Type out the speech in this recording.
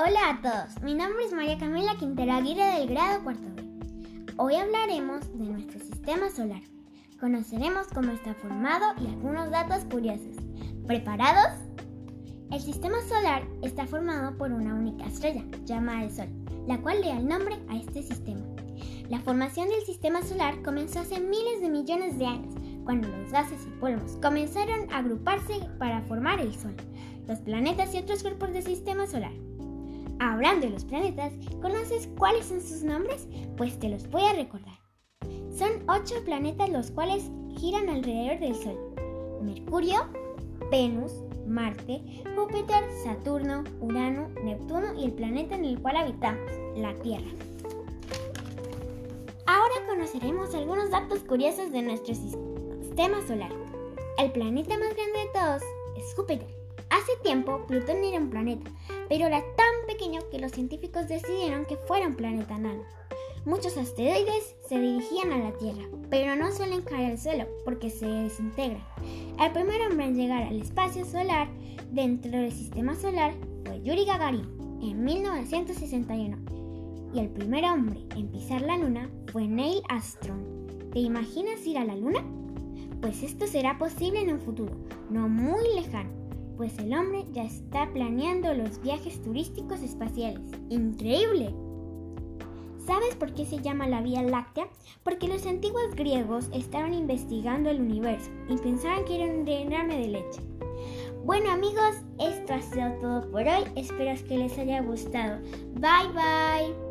Hola a todos, mi nombre es María Camila Quintero Aguirre del grado cuarto B. Hoy hablaremos de nuestro sistema solar. Conoceremos cómo está formado y algunos datos curiosos. ¿Preparados? El sistema solar está formado por una única estrella, llamada el Sol, la cual le da el nombre a este sistema. La formación del sistema solar comenzó hace miles de millones de años, cuando los gases y polvos comenzaron a agruparse para formar el Sol, los planetas y otros cuerpos del sistema solar. Hablando de los planetas, ¿conoces cuáles son sus nombres? Pues te los voy a recordar. Son ocho planetas los cuales giran alrededor del Sol. Mercurio, Venus, Marte, Júpiter, Saturno, Urano, Neptuno y el planeta en el cual habitamos, la Tierra. Ahora conoceremos algunos datos curiosos de nuestro sistema solar. El planeta más grande de todos es Júpiter. Hace tiempo Plutón era un planeta, pero era tan que los científicos decidieron que fuera un planeta nano. Muchos asteroides se dirigían a la Tierra, pero no suelen caer al suelo porque se desintegran. El primer hombre en llegar al espacio solar dentro del sistema solar fue Yuri Gagarin en 1961 y el primer hombre en pisar la luna fue Neil Armstrong. ¿Te imaginas ir a la luna? Pues esto será posible en un futuro, no muy lejano pues el hombre ya está planeando los viajes turísticos espaciales. ¡Increíble! ¿Sabes por qué se llama la Vía Láctea? Porque los antiguos griegos estaban investigando el universo y pensaban que era un derrame de leche. Bueno amigos, esto ha sido todo por hoy. Espero que les haya gustado. Bye bye.